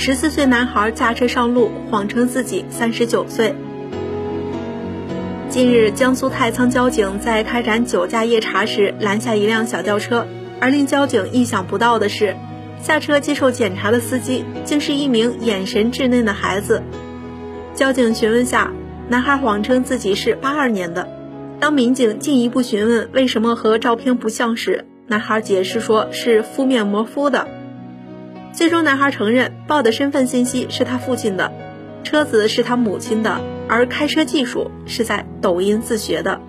十四岁男孩驾车上路，谎称自己三十九岁。近日，江苏太仓交警在开展酒驾夜查时拦下一辆小轿车，而令交警意想不到的是，下车接受检查的司机竟是一名眼神稚嫩的孩子。交警询问下，男孩谎称自己是八二年的。当民警进一步询问为什么和照片不像时，男孩解释说是敷面膜敷的。最终，男孩承认报的身份信息是他父亲的，车子是他母亲的。而开车技术是在抖音自学的。